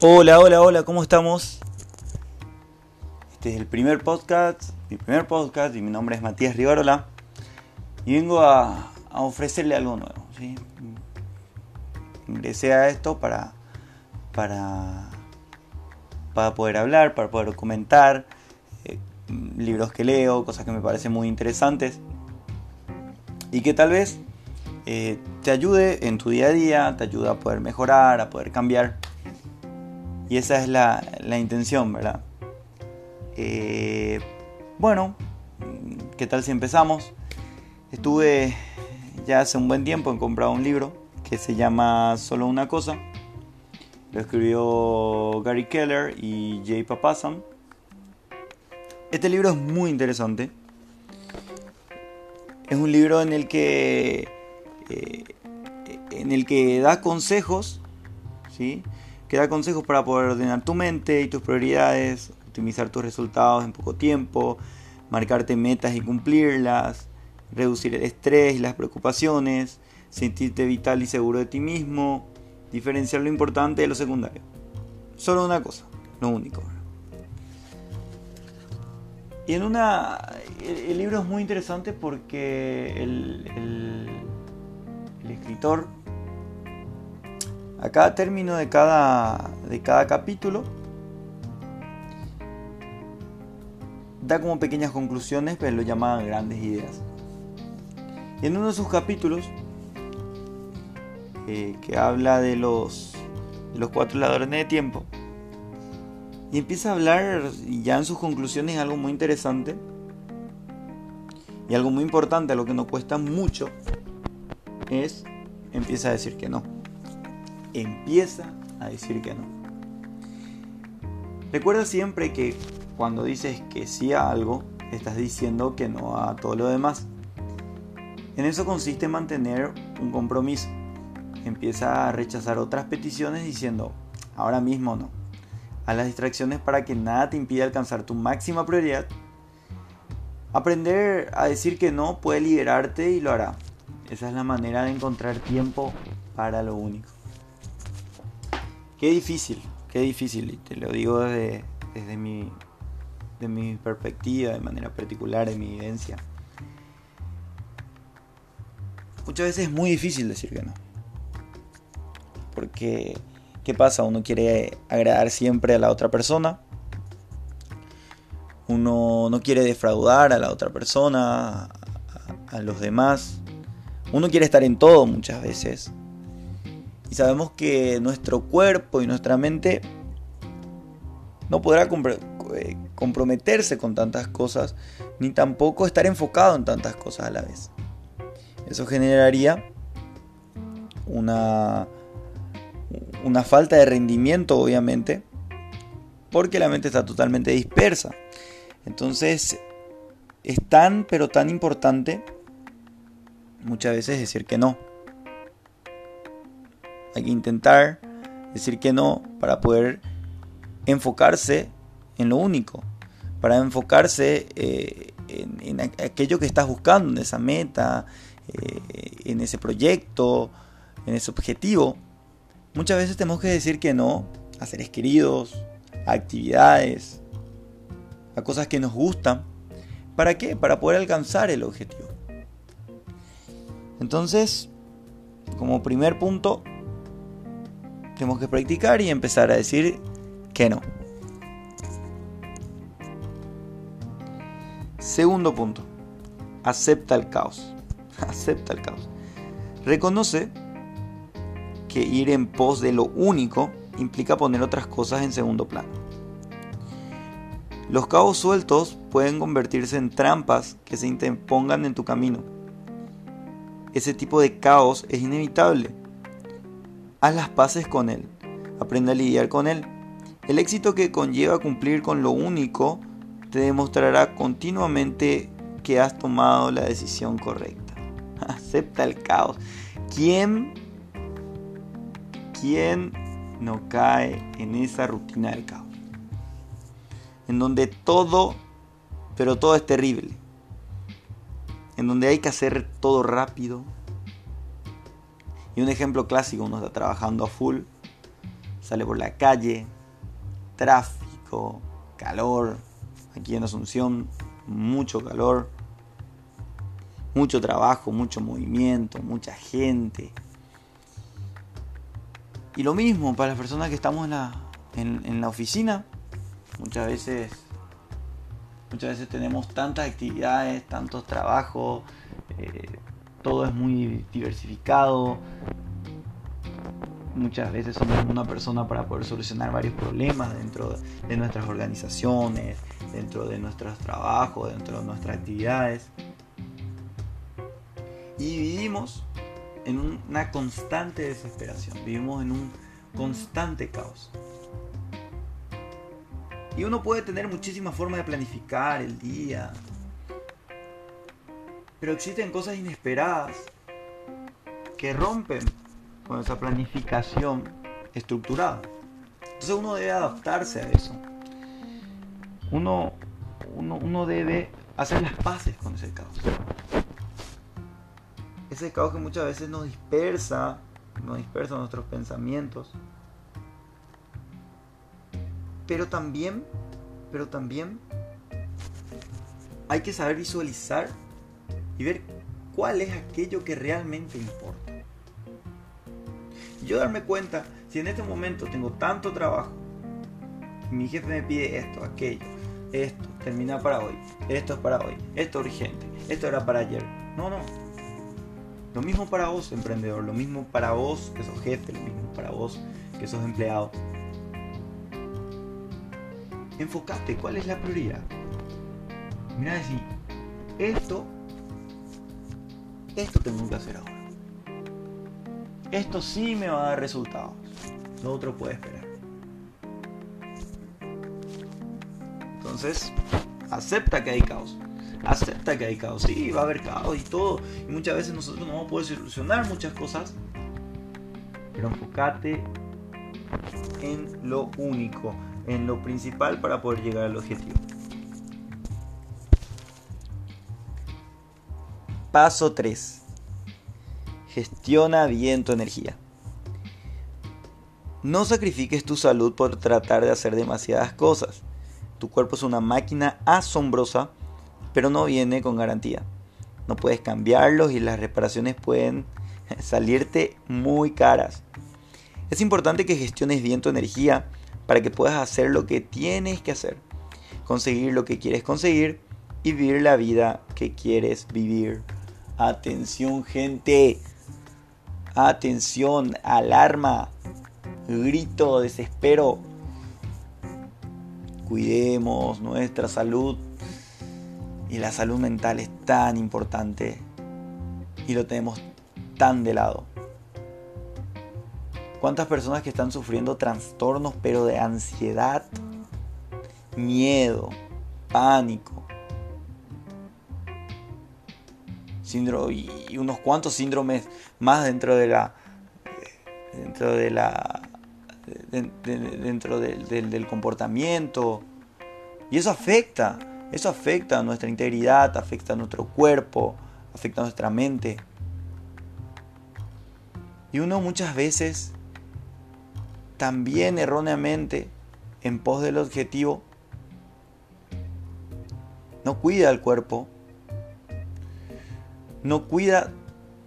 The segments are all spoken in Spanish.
Hola, hola, hola, ¿cómo estamos? Este es el primer podcast, mi primer podcast y mi nombre es Matías Rivarola y vengo a, ofrecerle algo nuevo. ¿sí? Ingresé a esto para, para, para poder hablar, para poder comentar eh, libros que leo, cosas que me parecen muy interesantes y que tal vez eh, te ayude en tu día a día, te ayude a poder mejorar, a poder cambiar. Y esa es la, intención, ¿verdad? Eh, bueno, ¿qué tal si empezamos? Estuve ya hace un buen tiempo en comprar un libro que se llama Solo una cosa. Lo escribió Gary Keller y Jay Papasan. Este libro es muy interesante. Es un libro en el que eh, en el que da consejos, ¿sí? Que da consejos para poder ordenar tu mente y tus prioridades, optimizar tus resultados en poco tiempo, marcarte metas y cumplirlas, reducir el estrés y las preocupaciones, sentirte vital y seguro de ti mismo, diferenciar lo importante de lo secundario. Solo una cosa, lo único. Y en una. El, libro es muy interesante porque el, escritor a cada término de cada, de cada capítulo da como pequeñas conclusiones, pero lo llaman grandes ideas. Y en uno de sus capítulos, eh, que habla de los, los cuatro ladrones de tiempo, y empieza a hablar, ya en sus conclusiones, algo muy interesante, y algo muy importante, lo que nos cuesta mucho, es, empieza a decir que no empieza a decir que no. Recuerda siempre que cuando dices que sí a algo, estás diciendo que no a todo lo demás. En eso consiste mantener un compromiso. Empieza a rechazar otras peticiones diciendo, ahora mismo no. A las distracciones para que nada te impida alcanzar tu máxima prioridad. Aprender a decir que no puede liberarte y lo hará. Esa es la manera de encontrar tiempo para lo único. Qué difícil, qué difícil, y te lo digo desde, desde mi, de mi perspectiva, de manera particular, de mi evidencia. Muchas veces es muy difícil decir que no. Porque, ¿qué pasa? Uno quiere agradar siempre a la otra persona. Uno no quiere defraudar a la otra persona, a los demás. Uno quiere estar en todo muchas veces. Y sabemos que nuestro cuerpo y nuestra mente no podrá eh, comprometerse con tantas cosas, ni tampoco estar enfocado en tantas cosas a la vez. Eso generaría una, una falta de rendimiento, obviamente, porque la mente está totalmente dispersa. Entonces, es tan, pero tan importante muchas veces decir que no. Hay que intentar decir que no para poder enfocarse en lo único, para enfocarse eh, en, aquello que estás buscando, en esa meta, eh, en ese proyecto, en ese objetivo. Muchas veces tenemos que decir que no a seres queridos, a actividades, a cosas que nos gustan. ¿Para qué? Para poder alcanzar el objetivo. Entonces, como primer punto, tenemos que practicar y empezar a decir que no. Segundo punto, acepta el caos. Acepta el caos. Reconoce que ir en pos de lo único implica poner otras cosas en segundo plano. Los cabos sueltos pueden convertirse en trampas que se interpongan en tu camino. Ese tipo de caos es inevitable haz las paces con él, aprende a lidiar con él. El éxito que conlleva cumplir con lo único te demostrará continuamente que has tomado la decisión correcta. Acepta el caos. ¿Quién, quién no cae en esa rutina del caos? En donde todo, pero todo es terrible. En donde hay que hacer todo rápido, y un ejemplo clásico, uno está trabajando a full, sale por la calle, tráfico, calor. Aquí en Asunción, mucho calor, mucho trabajo, mucho movimiento, mucha gente. Y lo mismo para las personas que estamos en la, en, la oficina. Muchas veces, muchas veces tenemos tantas actividades, tantos trabajos, eh, todo es muy diversificado. Muchas veces somos una persona para poder solucionar varios problemas dentro de nuestras organizaciones, dentro de nuestros trabajos, dentro de nuestras actividades. Y vivimos en una constante desesperación, vivimos en un constante caos. Y uno puede tener muchísimas formas de planificar el día, pero existen cosas inesperadas que rompen con esa planificación estructurada. Entonces uno debe adaptarse a eso. Uno, uno, debe hacer las paces con ese caos. Ese caos que muchas veces nos dispersa, nos dispersa nuestros pensamientos. Pero también, pero también hay que saber visualizar y ver cuál es aquello que realmente importa. Yo darme cuenta, si en este momento tengo tanto trabajo, mi jefe me pide esto, aquello, esto, termina para hoy, esto es para hoy, esto es urgente, esto era para ayer. No, no. Lo mismo para vos, emprendedor, lo mismo para vos que sos jefe, lo mismo para vos que sos empleado. Enfocate, ¿cuál es la prioridad? Mira, decir, esto esto tengo que hacer ahora. Esto sí me va a dar resultados. Lo otro puede esperar. Entonces, acepta que hay caos. Acepta que hay caos. Sí, va a haber caos y todo. Y muchas veces nosotros no vamos a poder solucionar muchas cosas. Pero enfócate en lo único, en lo principal para poder llegar al objetivo. Paso 3. Gestiona bien tu energía. No sacrifiques tu salud por tratar de hacer demasiadas cosas. Tu cuerpo es una máquina asombrosa, pero no viene con garantía. No puedes cambiarlos y las reparaciones pueden salirte muy caras. Es importante que gestiones bien tu energía para que puedas hacer lo que tienes que hacer, conseguir lo que quieres conseguir y vivir la vida que quieres vivir. Atención gente. Atención, alarma, grito, desespero. Cuidemos nuestra salud. Y la salud mental es tan importante. Y lo tenemos tan de lado. ¿Cuántas personas que están sufriendo trastornos pero de ansiedad, miedo, pánico, y unos cuantos síndromes más dentro de la dentro de la dentro del, comportamiento. Y eso afecta eso afecta a nuestra integridad afecta a nuestro cuerpo afecta a nuestra mente. Y uno muchas veces también erróneamente en pos del objetivo no cuida el cuerpo no cuida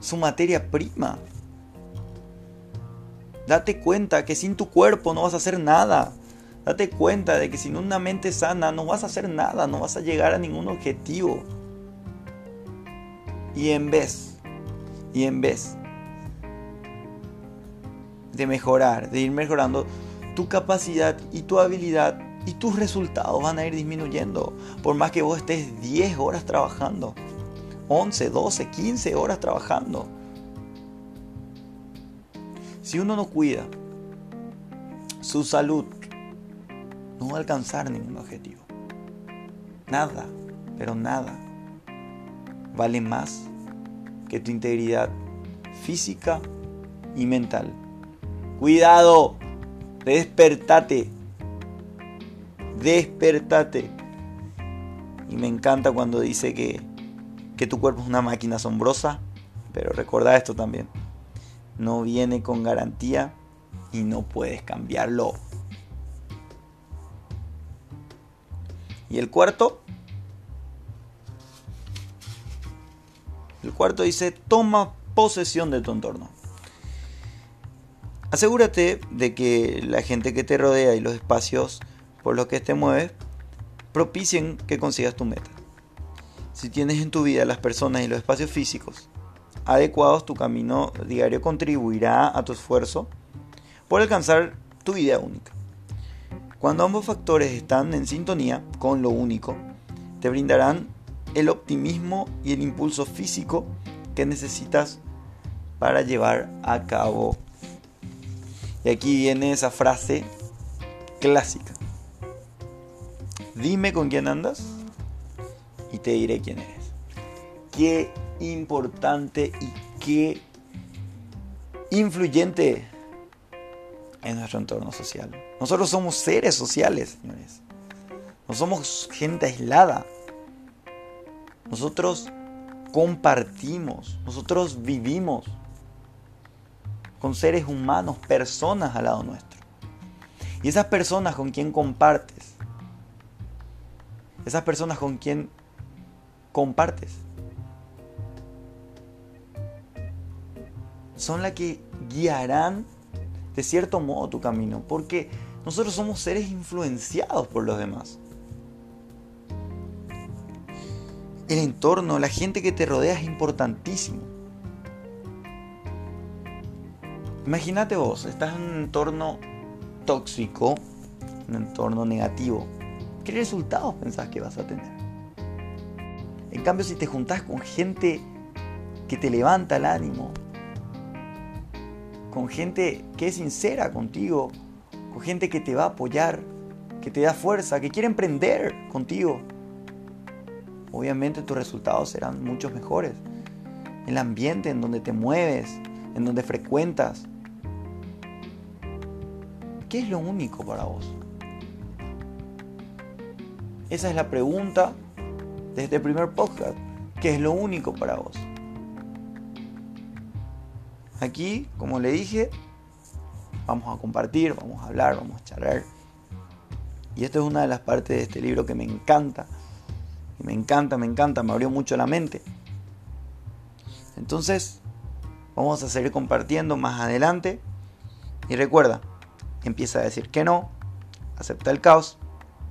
su materia prima. Date cuenta que sin tu cuerpo no vas a hacer nada. Date cuenta de que sin una mente sana no vas a hacer nada, no vas a llegar a ningún objetivo. Y en vez, y en vez de mejorar, de ir mejorando, tu capacidad y tu habilidad y tus resultados van a ir disminuyendo. Por más que vos estés 10 horas trabajando. 11, 12, 15 horas trabajando. Si uno no cuida su salud, no va a alcanzar ningún objetivo. Nada, pero nada, vale más que tu integridad física y mental. Cuidado, despertate, despertate. Y me encanta cuando dice que que tu cuerpo es una máquina asombrosa, pero recuerda esto también. No viene con garantía y no puedes cambiarlo. Y el cuarto, el cuarto dice, toma posesión de tu entorno. Asegúrate de que la gente que te rodea y los espacios por los que te mueves propicien que consigas tu meta. Si tienes en tu vida las personas y los espacios físicos adecuados, tu camino diario contribuirá a tu esfuerzo por alcanzar tu idea única. Cuando ambos factores están en sintonía con lo único, te brindarán el optimismo y el impulso físico que necesitas para llevar a cabo. Y aquí viene esa frase clásica. Dime con quién andas y te diré quién eres. Qué importante y qué influyente en nuestro entorno social. Nosotros somos seres sociales, señores. No somos gente aislada. Nosotros compartimos, nosotros vivimos con seres humanos, personas al lado nuestro. Y esas personas con quien compartes, esas personas con quien compartes, son las que guiarán de cierto modo tu camino, porque nosotros somos seres influenciados por los demás. El entorno, la gente que te rodea es importantísimo. Imagínate vos, estás en un entorno tóxico, un entorno negativo. ¿Qué resultados pensás que vas a tener? En cambio, si te juntás con gente que te levanta el ánimo, con gente que es sincera contigo, con gente que te va a apoyar, que te da fuerza, que quiere emprender contigo. Obviamente tus resultados serán muchos mejores. El ambiente en donde te mueves, en donde frecuentas. ¿Qué es lo único para vos? Esa es la pregunta de este primer podcast. ¿Qué es lo único para vos? Aquí, como le dije, vamos a compartir, vamos a hablar, vamos a charlar. Y esto es una de las partes de este libro que me encanta. Y me encanta, me encanta, me abrió mucho la mente. Entonces, vamos a seguir compartiendo más adelante. Y recuerda, empieza a decir que no, acepta el caos,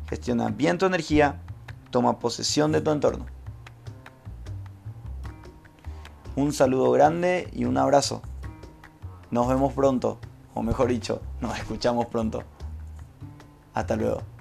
gestiona bien tu energía, toma posesión de tu entorno. Un saludo grande y un abrazo. Nos vemos pronto, o mejor dicho, nos escuchamos pronto. Hasta luego.